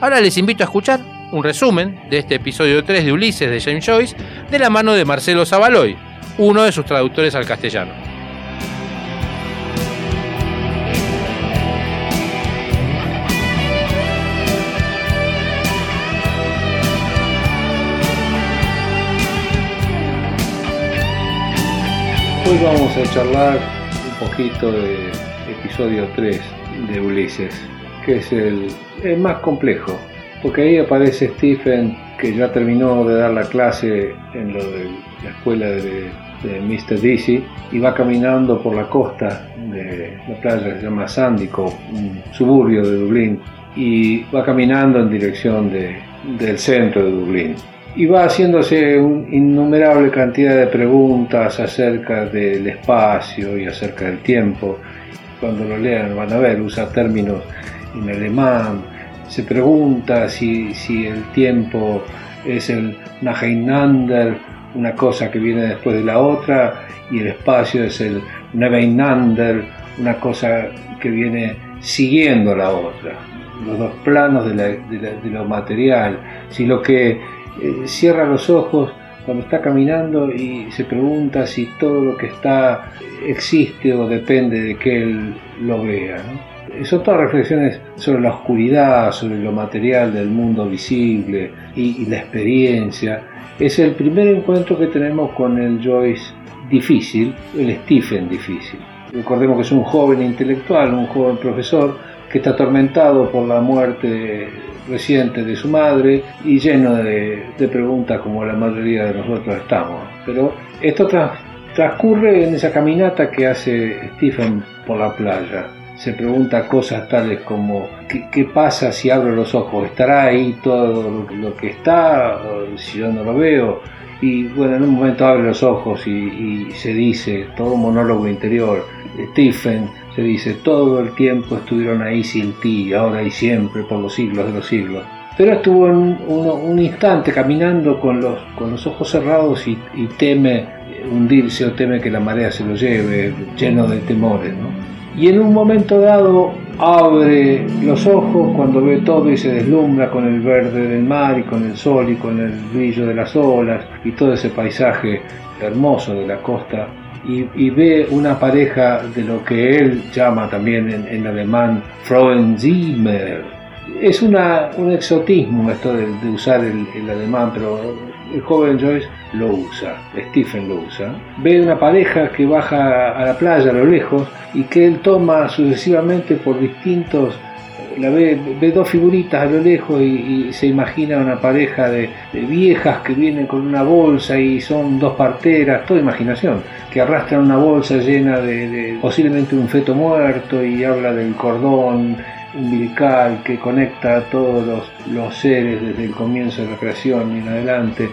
Ahora les invito a escuchar un resumen de este episodio 3 de Ulises de James Joyce de la mano de Marcelo Zabaloy, uno de sus traductores al castellano. Hoy vamos a charlar un poquito de episodio 3 de Ulises, que es el, más complejo, porque ahí aparece Stephen, que ya terminó de dar la clase en lo de la escuela de, Mr. Dizzy, y va caminando por la costa de la playa que se llama Sandico, un suburbio de Dublín, y va caminando en dirección del centro de Dublín y va haciéndose una innumerable cantidad de preguntas acerca del espacio y acerca del tiempo. Cuando lo lean van a ver, usa términos en alemán, se pregunta si, si el tiempo es el Nacheinander, una cosa que viene después de la otra, y el espacio es el Nebeinander, una cosa que viene siguiendo la otra. Los dos planos de, de lo material. Si lo que eh, cierra los ojos cuando está caminando y se pregunta si todo lo que está existe o depende de que él lo vea. Son todas reflexiones sobre la oscuridad, sobre lo material del mundo visible y, y la experiencia. Es el primer encuentro que tenemos con el Joyce difícil, el Stephen difícil. Recordemos que es un joven intelectual, un joven profesor que está atormentado por la muerte reciente de su madre y lleno de, preguntas como la mayoría de nosotros estamos. Pero esto transcurre en esa caminata que hace Stephen por la playa. Se pregunta cosas tales como ¿qué, pasa si abro los ojos? ¿Estará ahí todo lo, que está si yo no lo veo? Y bueno, en un momento abre los ojos y, y se dice todo un monólogo interior. Stephen se dice, todo el tiempo estuvieron ahí sin ti, ahora y siempre, por los siglos de los siglos. Pero estuvo un, instante caminando con los, con los ojos cerrados y, teme hundirse o teme que la marea se lo lleve, lleno de temores. Y en un momento dado abre los ojos cuando ve todo y se deslumbra con el verde del mar y con el sol y con el brillo de las olas y todo ese paisaje hermoso de la costa y, ve una pareja de lo que él llama también en, alemán Frauenzimmer, Es una, un exotismo esto de, usar el, el, alemán, pero el joven Joyce lo usa, Stephen lo usa. Ve una pareja que baja a la playa a lo lejos y que él toma sucesivamente por distintos la ve, ve dos figuritas a lo lejos y, se imagina una pareja de, viejas que vienen con una bolsa y son dos parteras, toda imaginación, que arrastran una bolsa llena de, posiblemente un feto muerto y habla del cordón umbilical que conecta a todos los, los, seres desde el comienzo de la creación y en adelante.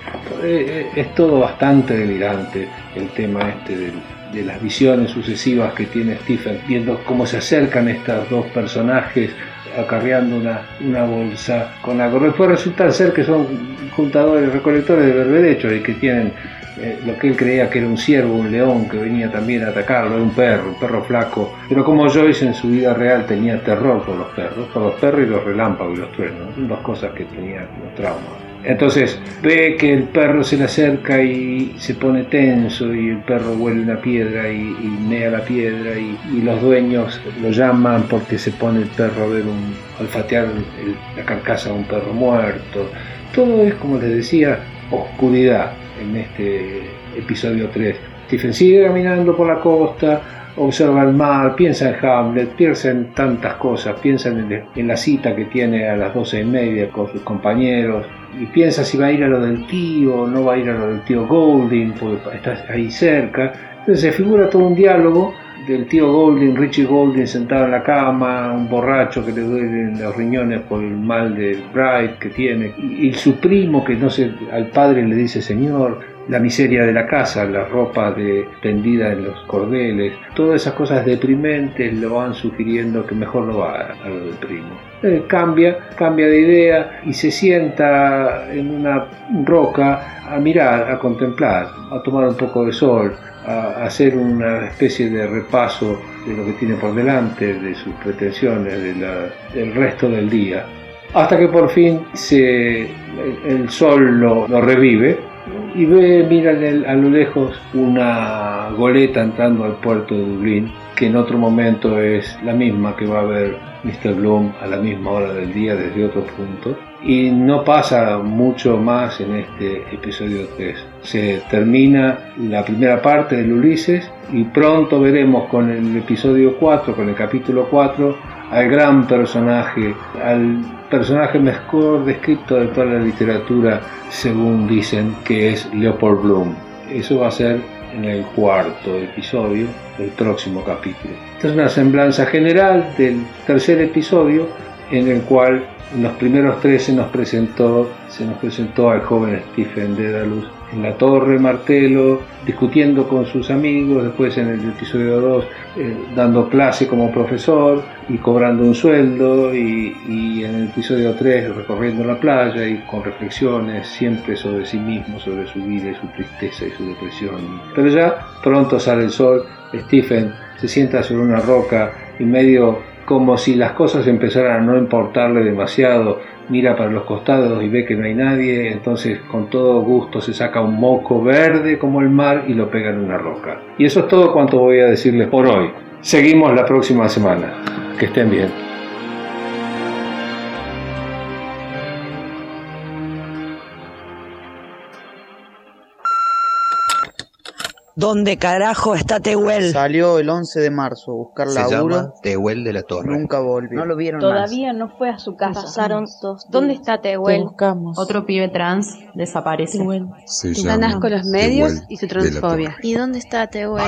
Eh, eh, es, todo bastante delirante el tema este de, de las visiones sucesivas que tiene Stephen, viendo cómo se acercan estos dos personajes acarreando una, una bolsa con algo. Después resulta ser que son juntadores, recolectores de berberechos y que tienen eh, lo que él creía que era un ciervo, un león que venía también a atacarlo, era un perro, un perro flaco. Pero como Joyce en su vida real tenía terror por los perros, por los perros y los relámpagos y los truenos, dos cosas que tenía los traumas. Entonces ve que el perro se le acerca y se pone tenso y el perro huele una piedra y, mea la piedra y, los dueños lo llaman porque se pone el perro a ver un, olfatear la carcasa de un perro muerto. Todo es, como les decía, oscuridad en este episodio 3. Stephen sigue caminando por la costa, observa el mar, piensa en Hamlet, piensa en tantas cosas, piensa en, la cita que tiene a las doce y media con sus compañeros, y piensa si va a ir a lo del tío no va a ir a lo del tío Golding, porque está ahí cerca. Entonces se figura todo un diálogo del tío Golding, Richie Golding sentado en la cama, un borracho que le duelen los riñones por el mal de Bright que tiene, y, su primo que no sé, al padre le dice señor, la miseria de la casa, la ropa de, tendida en los cordeles, todas esas cosas deprimentes lo van sugiriendo que mejor no va a, lo del primo. Eh, cambia, cambia de idea y se sienta en una roca a mirar, a contemplar, a tomar un poco de sol, a hacer una especie de repaso de lo que tiene por delante, de sus pretensiones, del resto del día. Hasta que por fin se, el, sol lo, lo revive y ve, mira a lo lejos una goleta entrando al puerto de Dublín, que en otro momento es la misma que va a ver Mr. Bloom a la misma hora del día desde otro punto. Y no pasa mucho más en este episodio 3. Se termina la primera parte del Ulises y pronto veremos con el episodio 4, con el capítulo 4, al gran personaje, al personaje mejor descrito de toda la literatura, según dicen, que es Leopold Bloom. Eso va a ser en el cuarto episodio del próximo capítulo. Esta es una semblanza general del tercer episodio en el cual en los primeros tres se nos presentó, se nos presentó al joven Stephen Dedalus en la torre, martelo, discutiendo con sus amigos, después en el episodio 2 eh, dando clase como profesor y cobrando un sueldo y, y, en el episodio 3 recorriendo la playa y con reflexiones siempre sobre sí mismo, sobre su vida y su tristeza y su depresión. Pero ya pronto sale el sol, Stephen se sienta sobre una roca y medio como si las cosas empezaran a no importarle demasiado, mira para los costados y ve que no hay nadie, entonces con todo gusto se saca un moco verde como el mar y lo pega en una roca. Y eso es todo cuanto voy a decirles por hoy. Seguimos la próxima semana. Que estén bien. ¿Dónde carajo está Tehuel? Salió el 11 de marzo a buscar Se laburo. llama Tehuel de la Torre. Nunca volvió. No lo vieron Todavía no fue a su casa. Pasaron dos ¿Dónde está Tehuel? buscamos. Otro pibe trans desaparece. Tehuel. Se Ganas con los medios Tehuel y su transfobia. ¿Y dónde está Tehuel?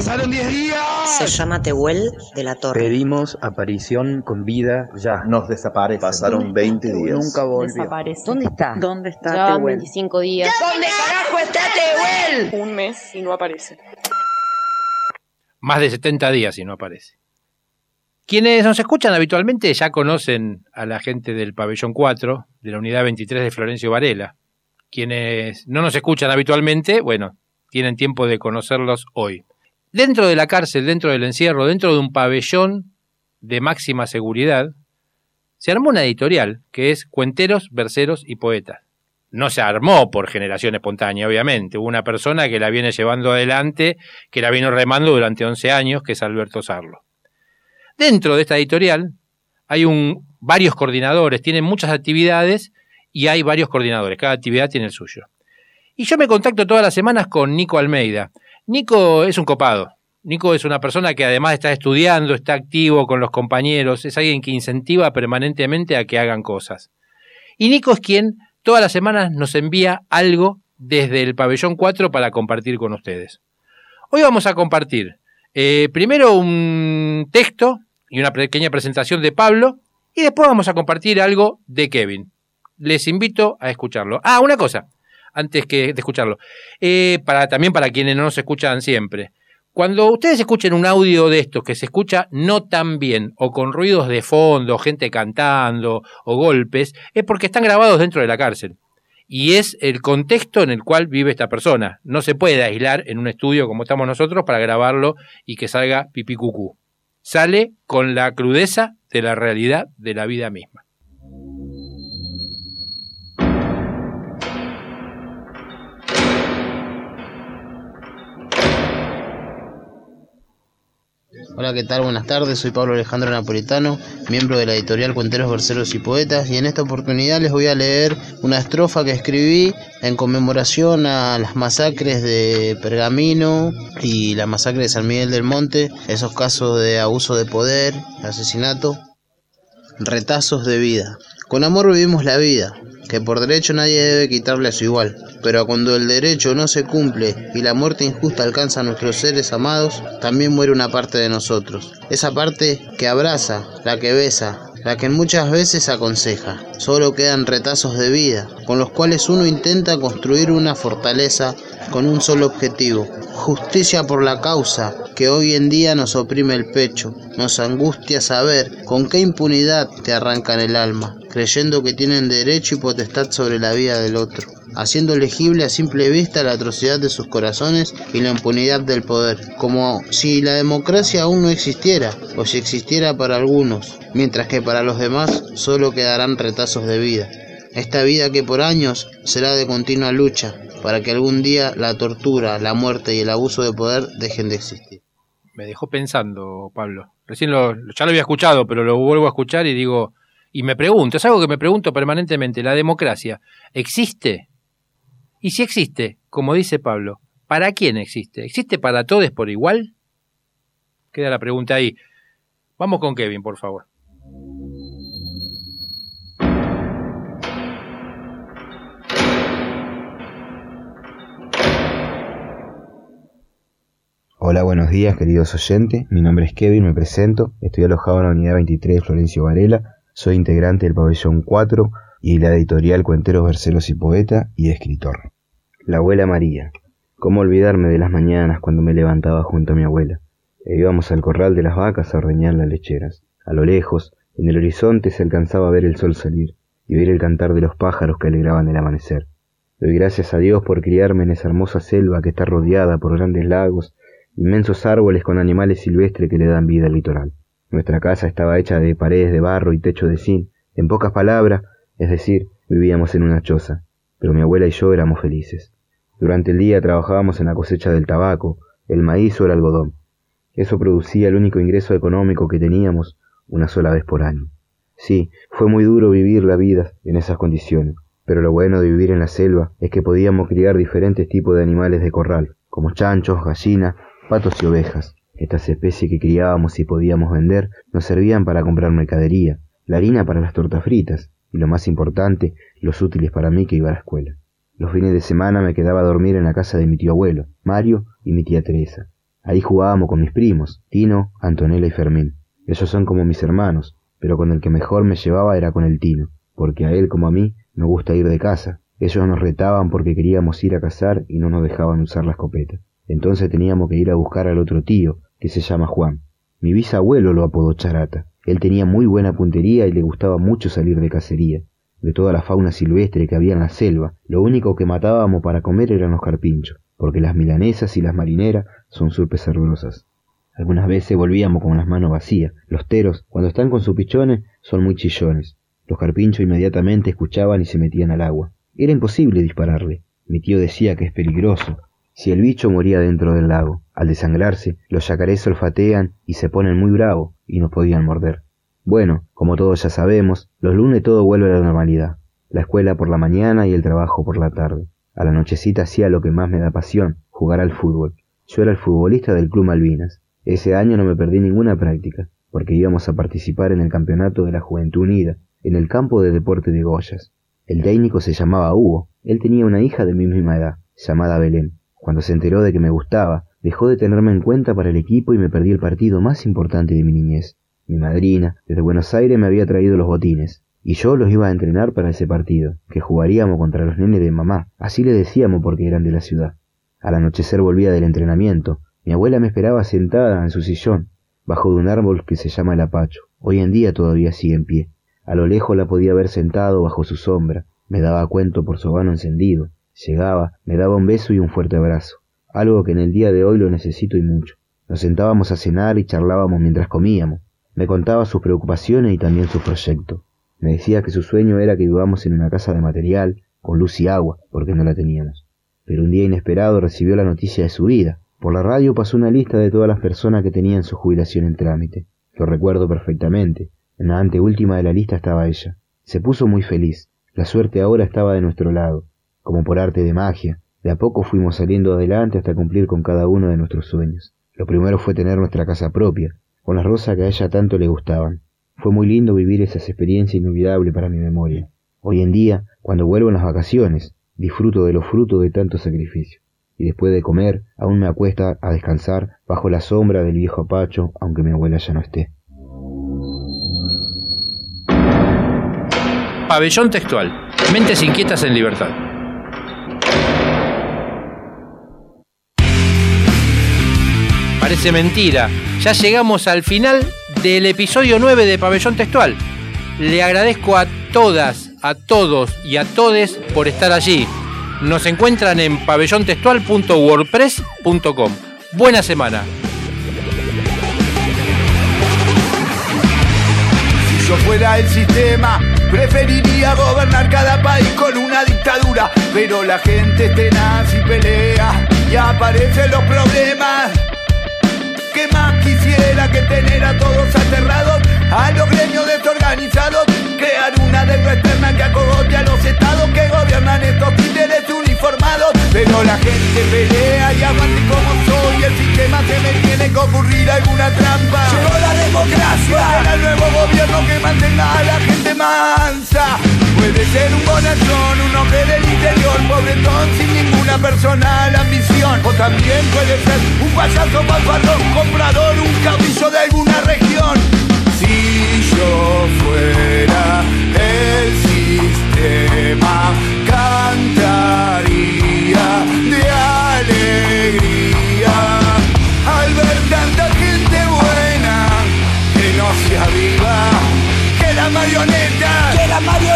Se llama Tehuel de la Torre. Pedimos aparición con vida ya. Nos desaparece. Pasaron 20 días. Nunca volvió. Desaparece. ¿Dónde está? ¿Dónde está Ya Tehuel? 25 días. ¿Dónde carajo está Tehuel? Un mes y no aparece. Más de 70 días y no aparece. Quienes nos escuchan habitualmente ya conocen a la gente del pabellón 4 de la unidad 23 de Florencio Varela. Quienes no nos escuchan habitualmente, bueno, tienen tiempo de conocerlos hoy. Dentro de la cárcel, dentro del encierro, dentro de un pabellón de máxima seguridad, se armó una editorial que es Cuenteros, Verseros y Poetas. No se armó por generación espontánea, obviamente. Hubo una persona que la viene llevando adelante, que la vino remando durante 11 años, que es Alberto Sarlo. Dentro de esta editorial hay varios coordinadores, tienen muchas actividades y hay varios coordinadores, cada actividad tiene el suyo. Y yo me contacto todas las semanas con Nico Almeida. Nico es un copado. Nico es una persona que además está estudiando, está activo con los compañeros, es alguien que incentiva permanentemente a que hagan cosas. Y Nico es quien todas las semanas nos envía algo desde el pabellón 4 para compartir con ustedes. Hoy vamos a compartir eh, primero un texto y una pequeña presentación de Pablo y después vamos a compartir algo de Kevin. Les invito a escucharlo. Ah, una cosa, antes que de escucharlo. Eh, para, también para quienes no nos escuchan siempre. Cuando ustedes escuchen un audio de estos que se escucha no tan bien, o con ruidos de fondo, gente cantando, o golpes, es porque están grabados dentro de la cárcel. Y es el contexto en el cual vive esta persona. No se puede aislar en un estudio como estamos nosotros para grabarlo y que salga pipí cucú. Sale con la crudeza de la realidad de la vida misma. Hola, ¿qué tal? Buenas tardes, soy Pablo Alejandro Napolitano, miembro de la editorial Cuenteros, Verseros y Poetas, y en esta oportunidad les voy a leer una estrofa que escribí en conmemoración a las masacres de Pergamino y la masacre de San Miguel del Monte, esos casos de abuso de poder, asesinato, retazos de vida. Con amor vivimos la vida, que por derecho nadie debe quitarle a su igual. Pero cuando el derecho no se cumple y la muerte injusta alcanza a nuestros seres amados, también muere una parte de nosotros. Esa parte que abraza, la que besa, la que muchas veces aconseja. Solo quedan retazos de vida, con los cuales uno intenta construir una fortaleza con un solo objetivo, justicia por la causa que hoy en día nos oprime el pecho, nos angustia saber con qué impunidad te arrancan el alma, creyendo que tienen derecho y potestad sobre la vida del otro, haciendo legible a simple vista la atrocidad de sus corazones y la impunidad del poder, como si la democracia aún no existiera, o si existiera para algunos, mientras que para los demás solo quedarán retazos de vida. Esta vida que por años será de continua lucha, para que algún día la tortura, la muerte y el abuso de poder dejen de existir. Me dejó pensando, Pablo. Recién lo, ya lo había escuchado, pero lo vuelvo a escuchar y digo, y me pregunto, es algo que me pregunto permanentemente, ¿la democracia existe? Y si existe, como dice Pablo, ¿para quién existe? ¿Existe para todos por igual? Queda la pregunta ahí. Vamos con Kevin, por favor. Hola, buenos días queridos oyentes, mi nombre es Kevin, me presento, estoy alojado en la unidad 23 Florencio Varela, soy integrante del pabellón 4 y la editorial Cuenteros, Verseros y Poeta y escritor. La abuela María, ¿cómo olvidarme de las mañanas cuando me levantaba junto a mi abuela? E íbamos al corral de las vacas a ordeñar las lecheras. A lo lejos, en el horizonte se alcanzaba a ver el sol salir y oír el cantar de los pájaros que alegraban el amanecer. Doy gracias a Dios por criarme en esa hermosa selva que está rodeada por grandes lagos inmensos árboles con animales silvestres que le dan vida al litoral. Nuestra casa estaba hecha de paredes de barro y techo de zinc. En pocas palabras, es decir, vivíamos en una choza, pero mi abuela y yo éramos felices. Durante el día trabajábamos en la cosecha del tabaco, el maíz o el algodón. Eso producía el único ingreso económico que teníamos una sola vez por año. Sí, fue muy duro vivir la vida en esas condiciones, pero lo bueno de vivir en la selva es que podíamos criar diferentes tipos de animales de corral, como chanchos, gallinas patos y ovejas. Estas especies que criábamos y podíamos vender nos servían para comprar mercadería, la harina para las tortas fritas y lo más importante, los útiles para mí que iba a la escuela. Los fines de semana me quedaba a dormir en la casa de mi tío abuelo, Mario y mi tía Teresa. Ahí jugábamos con mis primos, Tino, Antonella y Fermín. Ellos son como mis hermanos, pero con el que mejor me llevaba era con el Tino, porque a él como a mí me gusta ir de casa. Ellos nos retaban porque queríamos ir a cazar y no nos dejaban usar la escopeta. Entonces teníamos que ir a buscar al otro tío, que se llama Juan. Mi bisabuelo lo apodó Charata. Él tenía muy buena puntería y le gustaba mucho salir de cacería. De toda la fauna silvestre que había en la selva, lo único que matábamos para comer eran los carpinchos, porque las milanesas y las marineras son surpes sabrosas. Algunas veces volvíamos con las manos vacías. Los teros, cuando están con sus pichones, son muy chillones. Los carpinchos inmediatamente escuchaban y se metían al agua. Era imposible dispararle. Mi tío decía que es peligroso, si el bicho moría dentro del lago, al desangrarse, los yacarés olfatean y se ponen muy bravos y no podían morder. Bueno, como todos ya sabemos, los lunes todo vuelve a la normalidad. La escuela por la mañana y el trabajo por la tarde. A la nochecita hacía lo que más me da pasión, jugar al fútbol. Yo era el futbolista del Club Malvinas. Ese año no me perdí ninguna práctica, porque íbamos a participar en el campeonato de la Juventud Unida, en el campo de deporte de Goyas. El técnico se llamaba Hugo. Él tenía una hija de mi misma edad, llamada Belén. Cuando se enteró de que me gustaba, dejó de tenerme en cuenta para el equipo y me perdí el partido más importante de mi niñez. Mi madrina, desde Buenos Aires, me había traído los botines, y yo los iba a entrenar para ese partido, que jugaríamos contra los nenes de mamá, así le decíamos porque eran de la ciudad. Al anochecer volvía del entrenamiento, mi abuela me esperaba sentada en su sillón, bajo de un árbol que se llama el apacho. Hoy en día todavía sigue en pie. A lo lejos la podía ver sentado bajo su sombra, me daba cuento por su vano encendido, llegaba, me daba un beso y un fuerte abrazo, algo que en el día de hoy lo necesito y mucho. Nos sentábamos a cenar y charlábamos mientras comíamos. Me contaba sus preocupaciones y también sus proyectos. Me decía que su sueño era que vivamos en una casa de material, con luz y agua, porque no la teníamos. Pero un día inesperado recibió la noticia de su vida. Por la radio pasó una lista de todas las personas que tenían su jubilación en trámite. Lo recuerdo perfectamente. En la anteúltima de la lista estaba ella. Se puso muy feliz. La suerte ahora estaba de nuestro lado. Como por arte de magia, de a poco fuimos saliendo adelante hasta cumplir con cada uno de nuestros sueños. Lo primero fue tener nuestra casa propia, con las rosas que a ella tanto le gustaban. Fue muy lindo vivir esas experiencias inolvidables para mi memoria. Hoy en día, cuando vuelvo en las vacaciones, disfruto de los frutos de tanto sacrificio. Y después de comer, aún me acuesta a descansar bajo la sombra del viejo apacho, aunque mi abuela ya no esté. Pabellón textual. Mentes inquietas en libertad. Parece mentira. Ya llegamos al final del episodio 9 de Pabellón Textual. Le agradezco a todas, a todos y a todes por estar allí. Nos encuentran en pabellontextual.wordpress.com. Buena semana. Si yo fuera el sistema, preferiría gobernar cada país con una dictadura. Pero la gente es tenaz y pelea y aparecen los problemas. ¿Qué más quisiera que tener a todos aterrados? A los gremios desorganizados, crear una deuda externa que acogote a los estados que gobiernan estos títeres uniformados. Pero la gente pelea y aguante como soy, el sistema se me tiene que ocurrir alguna trampa. Llegó la democracia, era el nuevo gobierno que mantenga a la gente mansa. Puede ser un bonachón, un hombre del interior, pobretón sin ninguna personal ambición. O también puede ser un payaso fanfarrón, comprador, un caudillo de alguna región. Si yo fuera el sistema, cantaría de alegría. Al ver tanta gente buena que no se aviva, que las marionetas, que las marionetas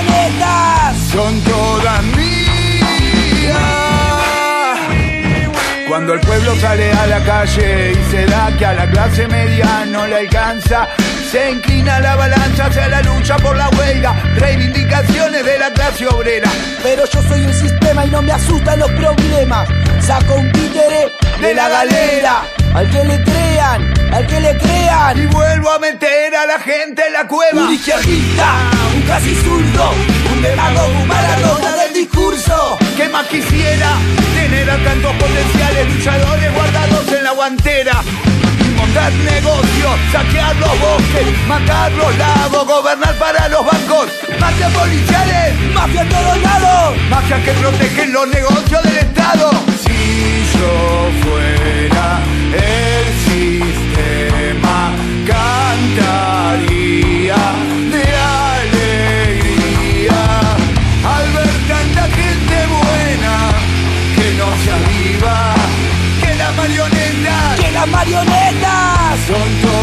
Cuando el pueblo sale a la calle y se da que a la clase media no le alcanza, se inclina la balanza hacia la lucha por la huelga, reivindicaciones de la clase obrera. Pero yo soy un sistema y no me asustan los problemas. Saco un títere de la galera. Al que le crean, al que le crean. Y vuelvo a meter a la gente en la cueva. Un izquierdista, un casi zurdo, un demagogo, un del discurso. ¿Qué más quisiera tener a tantos potenciales luchadores guardados en la guantera? Montar negocios, saquear los bosques, matar los lagos, gobernar para los bancos. Mafia policiales, mafia en todos lados, mafia que protegen los negocios del Estado. Si yo fuera el sistema, cantaría. hacia arriba. Que las marionetas, que las marionetas son todas.